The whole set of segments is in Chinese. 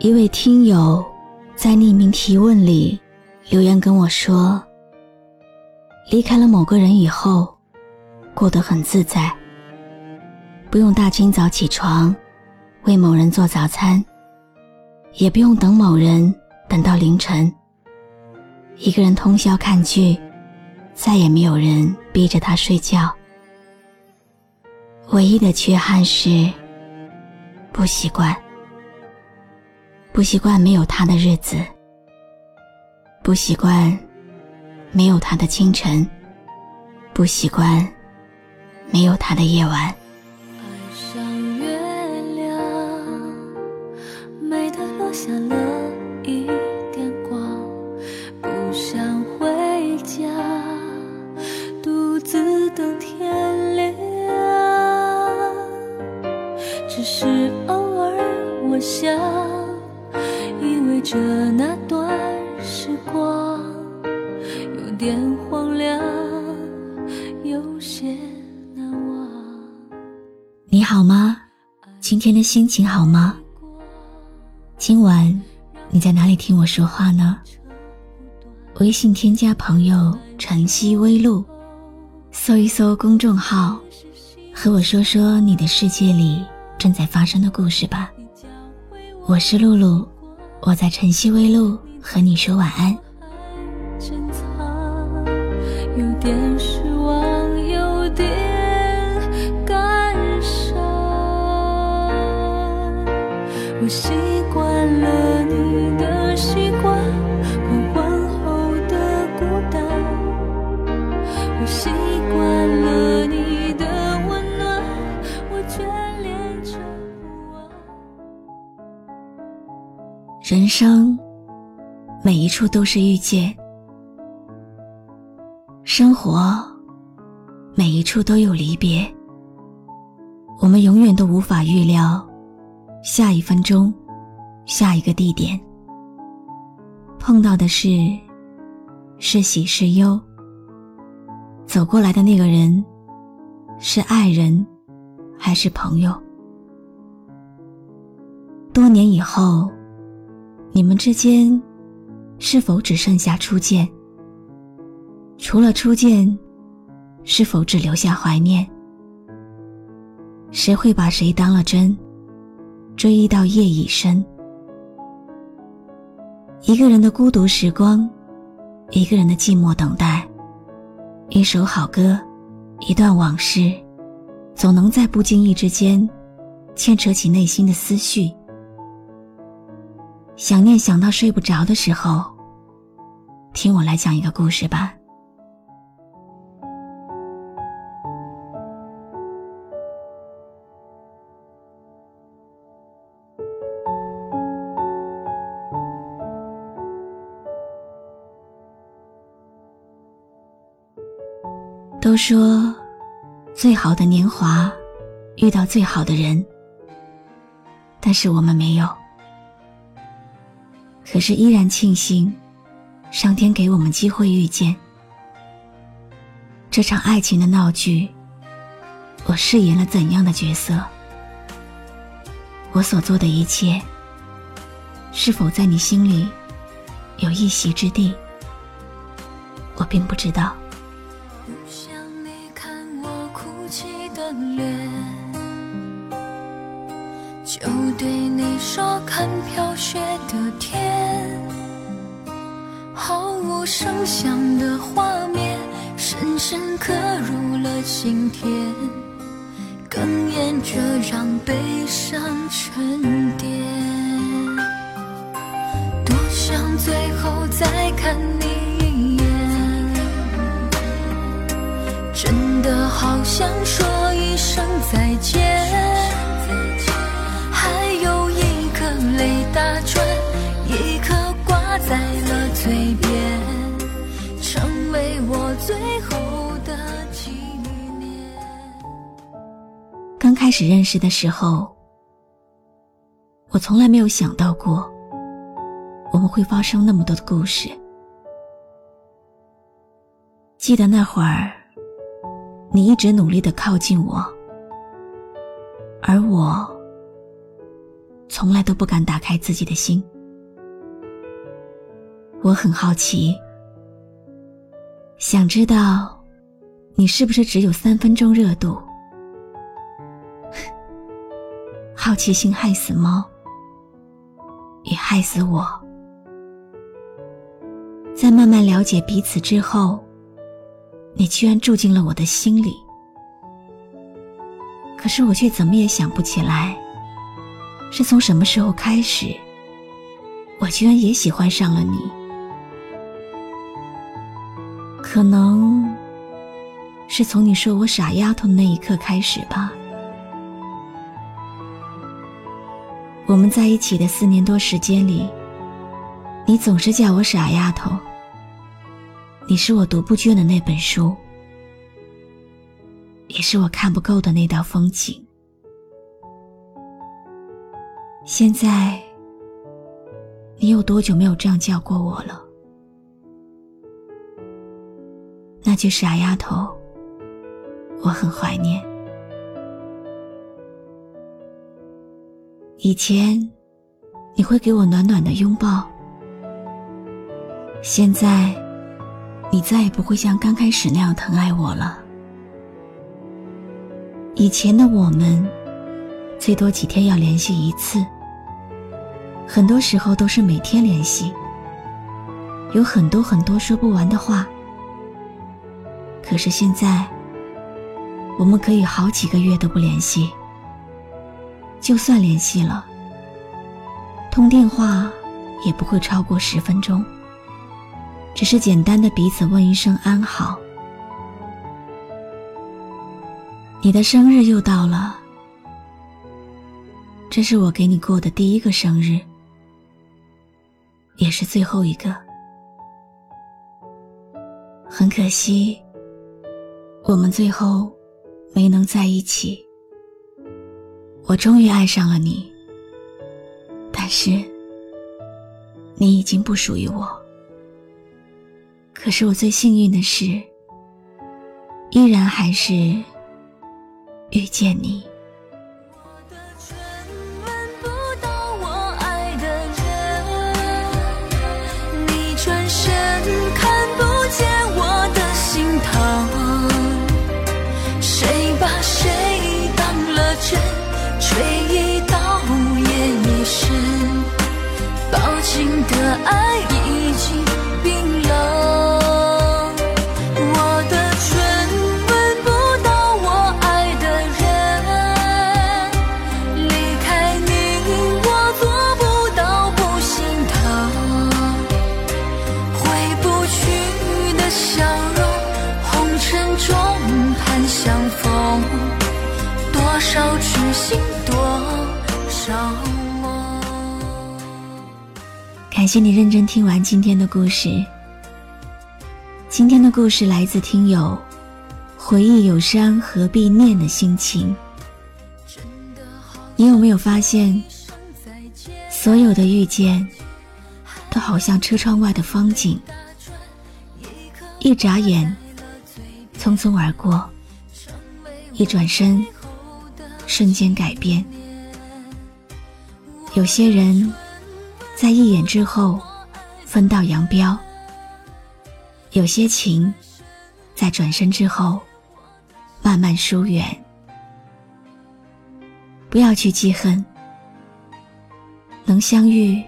一位听友在匿名提问里留言跟我说：“离开了某个人以后，过得很自在，不用大清早起床为某人做早餐，也不用等某人等到凌晨。一个人通宵看剧，再也没有人逼着他睡觉。唯一的缺憾是不习惯。”不习惯没有他的日子，不习惯没有他的清晨，不习惯没有他的夜晚。爱上月亮，美得落下了一点光，不想回家，独自等天亮。只是偶尔我想。着那段时光，有点荒凉，有些难忘。你好吗？今天的心情好吗？今晚你在哪里听我说话呢？微信添加朋友“晨曦微露”，搜一搜公众号，和我说说你的世界里正在发生的故事吧。我是露露。我在晨曦微露和你说晚安。珍藏，有点失望，有点感伤。我心人生，每一处都是遇见；生活，每一处都有离别。我们永远都无法预料下一分钟、下一个地点碰到的是是喜是忧，走过来的那个人是爱人还是朋友？多年以后。你们之间是否只剩下初见？除了初见，是否只留下怀念？谁会把谁当了真，追忆到夜已深？一个人的孤独时光，一个人的寂寞等待，一首好歌，一段往事，总能在不经意之间牵扯起内心的思绪。想念想到睡不着的时候，听我来讲一个故事吧。都说，最好的年华，遇到最好的人，但是我们没有。可是依然庆幸，上天给我们机会遇见。这场爱情的闹剧，我饰演了怎样的角色？我所做的一切，是否在你心里有一席之地？我并不知道。声响的画面，深深刻入了心田，哽咽着让悲伤沉淀。多想最后再看你一眼，真的好想说开始认识的时候，我从来没有想到过我们会发生那么多的故事。记得那会儿，你一直努力的靠近我，而我从来都不敢打开自己的心。我很好奇，想知道你是不是只有三分钟热度？好奇心害死猫，也害死我。在慢慢了解彼此之后，你居然住进了我的心里。可是我却怎么也想不起来，是从什么时候开始，我居然也喜欢上了你。可能是从你说我傻丫头的那一刻开始吧。我们在一起的四年多时间里，你总是叫我傻丫头。你是我读不倦的那本书。也是我看不够的那道风景。现在，你有多久没有这样叫过我了？那句傻丫头，我很怀念。以前，你会给我暖暖的拥抱。现在，你再也不会像刚开始那样疼爱我了。以前的我们，最多几天要联系一次，很多时候都是每天联系，有很多很多说不完的话。可是现在，我们可以好几个月都不联系，就算联系了，通电话也不会超过十分钟，只是简单的彼此问一声安好。你的生日又到了，这是我给你过的第一个生日，也是最后一个。很可惜，我们最后没能在一起。我终于爱上了你，但是你已经不属于我。可是我最幸运的是，依然还是。遇见你。的爱已经冰冷我的唇吻不到我爱的人。离开你我做不到不心疼。挥不去的笑容红尘中盼相逢。多少痴心多少感谢你认真听完今天的故事。今天的故事来自听友“回忆有伤何必念”的心情。你有没有发现，所有的遇见，都好像车窗外的风景，一眨眼，匆匆而过，一转身。瞬间改变。有些人，在一眼之后分道扬镳；有些情，在转身之后慢慢疏远。不要去记恨，能相遇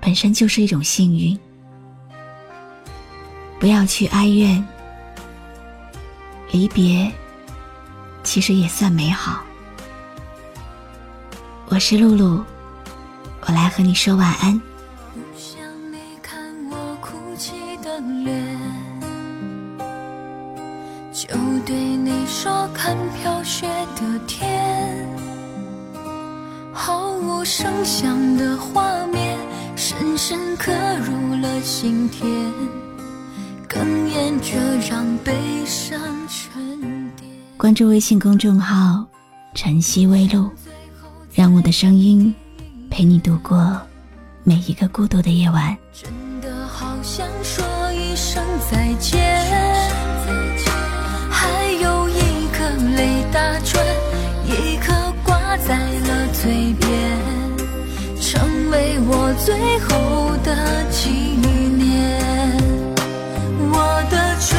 本身就是一种幸运。不要去哀怨，离别其实也算美好。我是露露，我来和你说晚安。不想你看我哭泣的脸，就对你说看飘雪的天。毫无声响的画面，深深刻入了心田，哽咽着让悲伤沉淀。关注微信公众号“晨曦微露”。让我的声音陪你度过每一个孤独的夜晚。真的好想说一声再见，还有一颗泪打转，一颗挂在了嘴边。成为我最后的纪念。我的唇